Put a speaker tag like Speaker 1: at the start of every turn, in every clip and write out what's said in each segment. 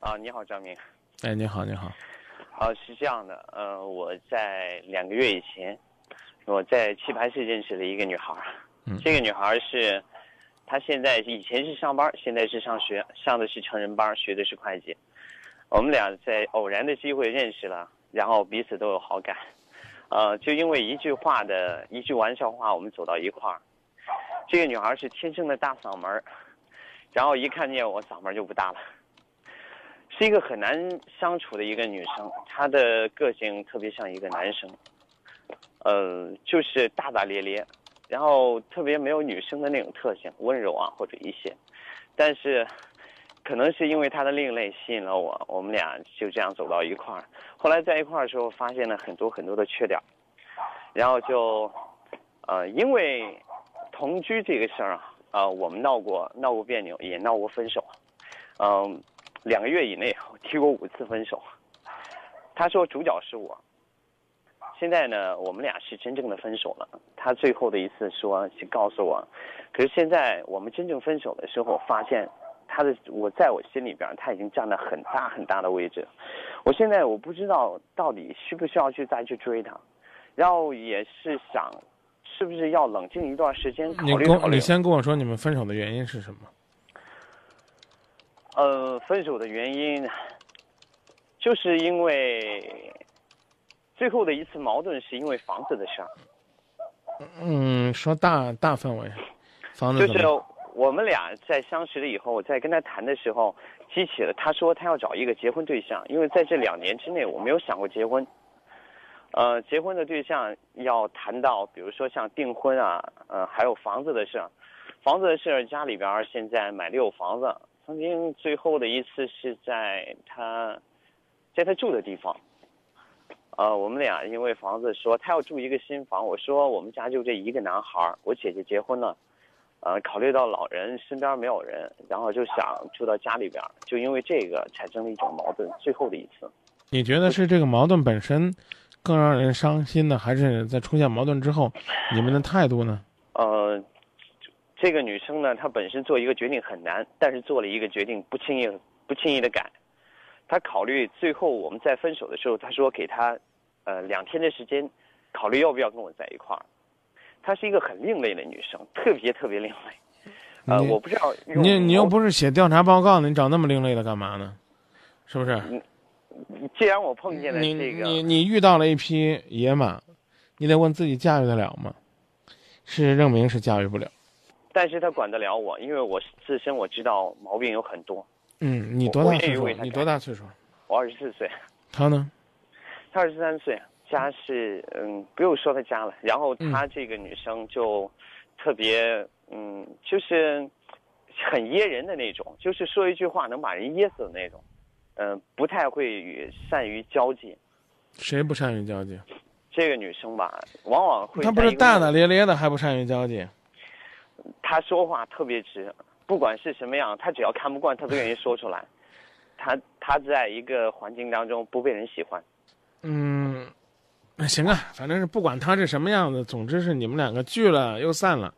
Speaker 1: 啊，你好，张明。
Speaker 2: 哎，你好，你好。
Speaker 1: 好，是这样的，呃，我在两个月以前，我在棋牌室认识了一个女孩儿。
Speaker 2: 嗯
Speaker 1: 这个女孩儿是，她现在以前是上班，现在是上学，上的是成人班，学的是会计。我们俩在偶然的机会认识了，然后彼此都有好感。呃，就因为一句话的一句玩笑话，我们走到一块儿。这个女孩儿是天生的大嗓门儿，然后一看见我嗓门儿就不大了。是一个很难相处的一个女生，她的个性特别像一个男生，呃，就是大大咧咧，然后特别没有女生的那种特性，温柔啊或者一些，但是可能是因为她的另类吸引了我，我们俩就这样走到一块儿。后来在一块儿的时候，发现了很多很多的缺点，然后就，呃，因为同居这个事儿啊，呃，我们闹过闹过别扭，也闹过分手，嗯、两个月以内我提过五次分手。他说主角是我。现在呢，我们俩是真正的分手了。他最后的一次说是告诉我，可是现在我们真正分手的时候，发现他的我在我心里边他已经占了很大很大的位置。我现在我不知道到底需不需要去再去追他，然后也是想，是不是要冷静一段时间考
Speaker 2: 你
Speaker 1: 虑考虑
Speaker 2: 跟你。先跟我说你们分手的原因是什么？
Speaker 1: 呃，分手的原因，就是因为最后的一次矛盾是因为房子的事儿，
Speaker 2: 嗯，说大大范围，房子
Speaker 1: 就是？我们俩在相识了以后，我在跟他谈的时候，激起了他说他要找一个结婚对象，因为在这两年之内我没有想过结婚。呃，结婚的对象要谈到，比如说像订婚啊，呃，还有房子的事儿。房子的事儿，家里边儿现在买的有房子。曾经最后的一次是在他，在他住的地方。呃，我们俩因为房子说他要住一个新房，我说我们家就这一个男孩儿，我姐姐结婚了，呃，考虑到老人身边没有人，然后就想住到家里边儿，就因为这个产生了一种矛盾。最后的一次，
Speaker 2: 你觉得是这个矛盾本身更让人伤心呢，还是在出现矛盾之后你们的态度呢？
Speaker 1: 呃，这个女生呢，她本身做一个决定很难，但是做了一个决定不轻易不轻易的改。她考虑最后我们在分手的时候，她说给她呃两天的时间，考虑要不要跟我在一块儿。她是一个很另类的女生，特别特别另类。呃，我不知道
Speaker 2: 你你又不是写调查报告呢，你找那么另类的干嘛呢？是不是？
Speaker 1: 既然我碰见了
Speaker 2: 你
Speaker 1: 这个，
Speaker 2: 你你遇到了一匹野马，你得问自己驾驭得了吗？事实证明是驾驭不了。
Speaker 1: 但是他管得了我，因为我自身我知道毛病有很多。
Speaker 2: 嗯，你多大岁数你多大岁数？
Speaker 1: 我二十四岁，
Speaker 2: 他呢？
Speaker 1: 他二十三岁，家是嗯，不用说他家了。然后
Speaker 2: 嗯
Speaker 1: 她这个女生就特别嗯，就是很噎人的那种，就是说一句话能把人噎死的那种。嗯、不太会与善于交际。
Speaker 2: 谁不善于交际？
Speaker 1: 这个女生吧，往往会
Speaker 2: 她不是大大咧咧的，还不善于交际？
Speaker 1: 她说话特别直，不管是什么样，他只要看不惯，他都愿意说出来。他他在一个环境当中不被人喜欢。
Speaker 2: 嗯，那行啊，反正是不管他是什么样子，总之是你们两个聚了又散了。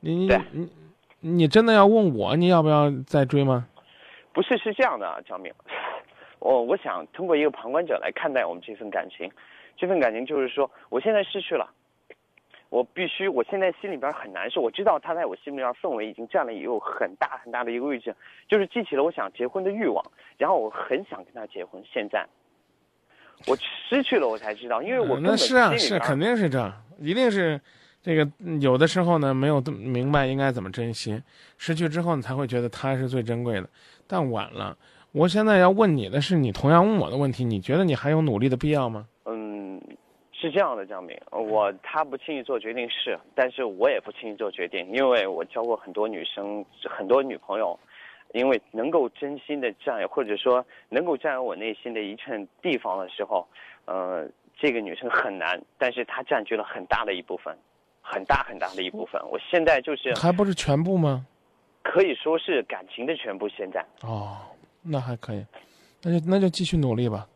Speaker 2: 你你你你真的要问我你要不要再追吗？
Speaker 1: 不是，是这样的啊，张明，我我想通过一个旁观者来看待我们这份感情，这份感情就是说，我现在失去了，我必须，我现在心里边很难受，我知道他在我心里边氛围已经占了也有很大很大的一个位置，就是激起了我想结婚的欲望，然后我很想跟他结婚，现在。我失去了，我才知道，因为我
Speaker 2: 嗯那是啊，是肯定是这样，一定是这个嗯有的时候呢没有明白应该怎么珍惜，失去之后你才会觉得他是最珍贵的，但晚了。我现在要问你的是，你同样问我的问题，你觉得你还有努力的必要吗？
Speaker 1: 嗯，是这样的，张明，我他不轻易做决定是，但是我也不轻易做决定，因为我交过很多女生，很多女朋友，因为能够真心的占有，或者说能够占有我内心的一寸地方的时候，呃，这个女生很难，但是她占据了很大的一部分，很大很大的一部分。我现在就是
Speaker 2: 还不是全部吗？
Speaker 1: 可以说是感情的全部，现在。
Speaker 2: 哦，那还可以，那就那就继续努力吧。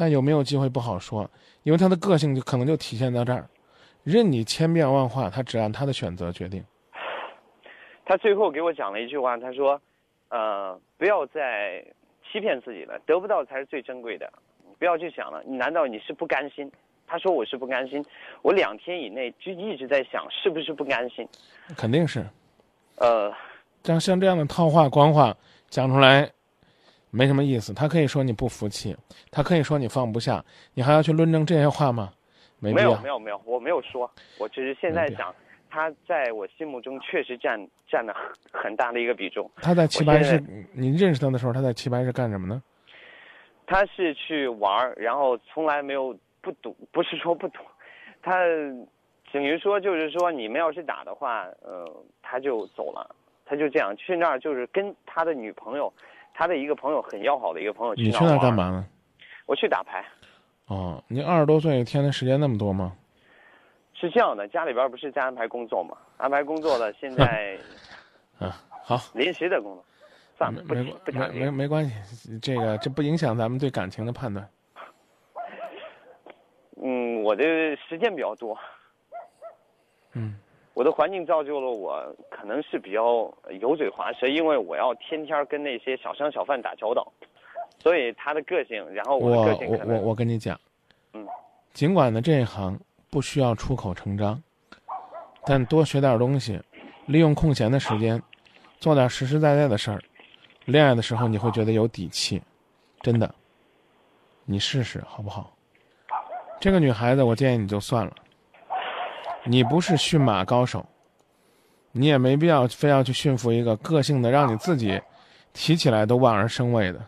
Speaker 2: 但有没有机会不好说，因为他的个性就可能就体现在这儿，任你千变万化，他只按他的选择决定。
Speaker 1: 他最后给我讲了一句话，他说：“呃，不要再欺骗自己了，得不到才是最珍贵的。不要去想了，难道你是不甘心？他说我是不甘心，我两天以内就一直在想是不是不甘心。
Speaker 2: 肯定是，
Speaker 1: 呃，
Speaker 2: 像像这样的套话、官话讲出来，没什么意思。他可以说你不服气，他可以说你放不下，你还要去论证这些话吗？没。
Speaker 1: 有没有没有，我没有说，我只是现在想，他在我心目中确实占占了很很大的一个比重。
Speaker 2: 他在棋牌室你认识他的时候，他在棋牌室干什么呢？
Speaker 1: 他是去玩儿，然后从来没有不赌，不是说不赌，他等于说就是说你们要是打的话，呃，他就走了，他就这样去那儿，就是跟他的女朋友，他的一个朋友很要好的一个朋友
Speaker 2: 你去那干嘛呢？
Speaker 1: 我去打牌。
Speaker 2: 哦，你二十多岁，一天的时间那么多吗？
Speaker 1: 是这样的，家里边不是在安排工作嘛？安排工作了，现在
Speaker 2: 啊，好，
Speaker 1: 临时的工作，算了，不
Speaker 2: 没
Speaker 1: 不。
Speaker 2: 没没关系，这个这不影响咱们对感情的判断。
Speaker 1: 嗯，我的时间比较多，
Speaker 2: 嗯，
Speaker 1: 我的环境造就了我可能是比较油嘴滑舌，因为我要天天跟那些小商小贩打交道，所以他的个性，然后
Speaker 2: 我
Speaker 1: 的个性
Speaker 2: 我我
Speaker 1: 可能
Speaker 2: 我跟你讲，
Speaker 1: 嗯，
Speaker 2: 尽管呢这一行不需要出口成章，但多学点东西，利用空闲的时间，做点实实在在的事儿，恋爱的时候你会觉得有底气，真的。你试试好不好？这个女孩子，我建议你就算了。你不是驯马高手，你也没必要非要去驯服一个个性的，让你自己提起来都望而生畏的。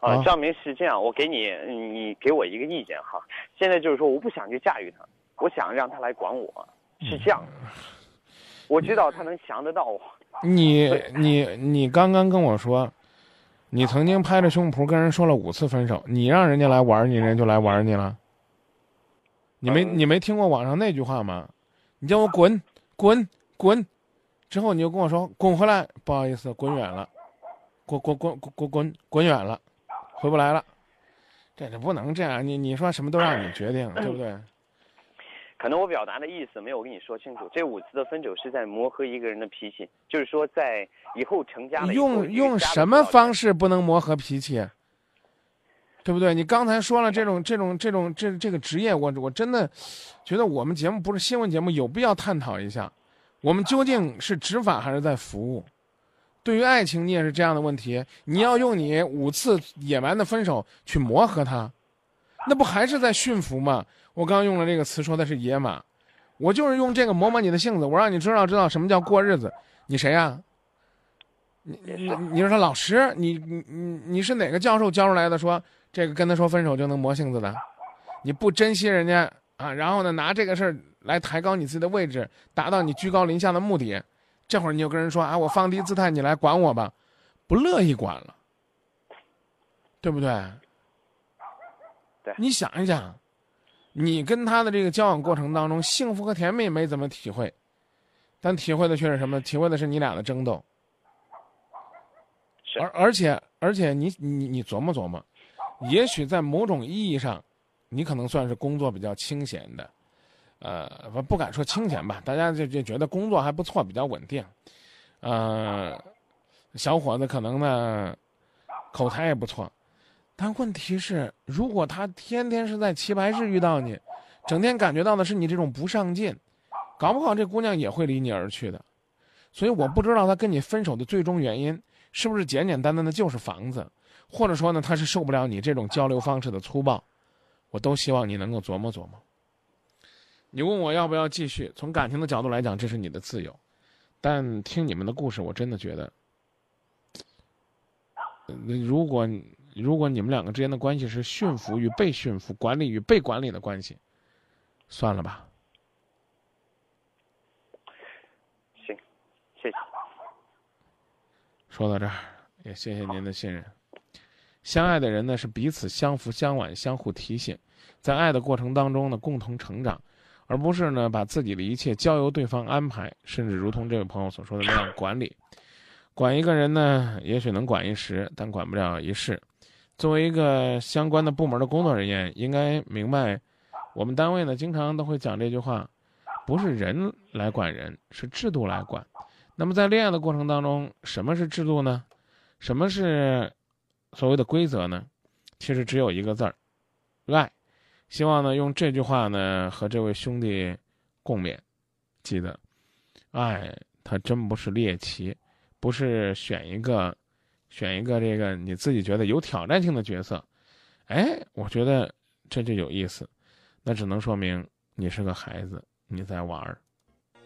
Speaker 1: 啊
Speaker 2: 啊，
Speaker 1: 张明是这样，我给你，你给我一个意见哈。现在就是说，我不想去驾驭他，我想让他来管我，是这样。我知道他能降得到我，
Speaker 2: 你你你刚刚跟我说，你曾经拍着胸脯跟人说了五次分手，你让人家来玩你，人家就来玩你了。你没
Speaker 1: 嗯
Speaker 2: 你没听过网上那句话吗？你叫我滚滚滚，之后你就跟我说滚回来，不好意思，滚远了，滚滚滚滚滚滚滚远了，回不来了。这这不能这样，你你说什么都让你决定，对不对？
Speaker 1: 可能我表达的意思没有跟你说清楚。这五次的分手是在磨合一个人的脾气，就是说在以后成家了后
Speaker 2: 用用什么方？式不能磨合脾气？对不对？你刚才说了这种这种这种这这个职业，我我真的觉得我们节目不是新闻节目，有必要探讨一下，我们究竟是执法还是在服务？对于爱情，你也是这样的问题，你要用你五次野蛮的分手去磨合他，那不还是在驯服吗？我刚用了这个词，说的是野马，我就是用这个磨磨你的性子，我让你知道知道什么叫过日子。你谁呀、你你你是他老师？你你你你是哪个教授教出来的？说这个跟他说分手就能磨性子的？你不珍惜人家啊，然后呢拿这个事儿来抬高你自己的位置，达到你居高临下的目的，这会儿你就跟人说啊，我放低姿态，你来管我吧，不乐意管了，对不对？
Speaker 1: 对
Speaker 2: 你想一想，你跟他的这个交往过程当中，幸福和甜蜜没怎么体会，但体会的却是什么？体会的是你俩的争斗。
Speaker 1: 是
Speaker 2: 而而且而且你你你琢磨琢磨，也许在某种意义上，你可能算是工作比较清闲的，呃，不不敢说清闲吧，大家就就觉得工作还不错，比较稳定，呃，小伙子可能呢口才也不错，但问题是，如果他天天是在棋牌室遇到你，整天感觉到的是你这种不上进，搞不好这姑娘也会离你而去的。所以我不知道他跟你分手的最终原因是不是简简单单的就是房子，或者说呢他是受不了你这种交流方式的粗暴，我都希望你能够琢磨琢磨。你问我要不要继续，从感情的角度来讲，这是你的自由，但听你们的故事，我真的觉得，如果如果你们两个之间的关系是驯服与被驯服、管理与被管理的关系，算了吧。
Speaker 1: 行，谢谢。
Speaker 2: 说到这儿，也谢谢您的信任。相爱的人呢，是彼此相扶相挽、相互提醒，在爱的过程当中呢，共同成长，而不是呢把自己的一切交由对方安排，甚至如同这位朋友所说的那样管理。管一个人呢，也许能管一时，但管不了一世。作为一个相关的部门的工作人员，应该明白，我们单位呢经常都会讲这句话：不是人来管人，是制度来管。那么在恋爱的过程当中，什么是制度呢？什么是所谓的规则呢？其实只有一个字儿，爱。希望呢，用这句话呢和这位兄弟共勉。记得，爱它真不是猎奇，不是选一个，选一个这个你自己觉得有挑战性的角色。哎，我觉得这就有意思。那只能说明你是个孩子，你在玩儿。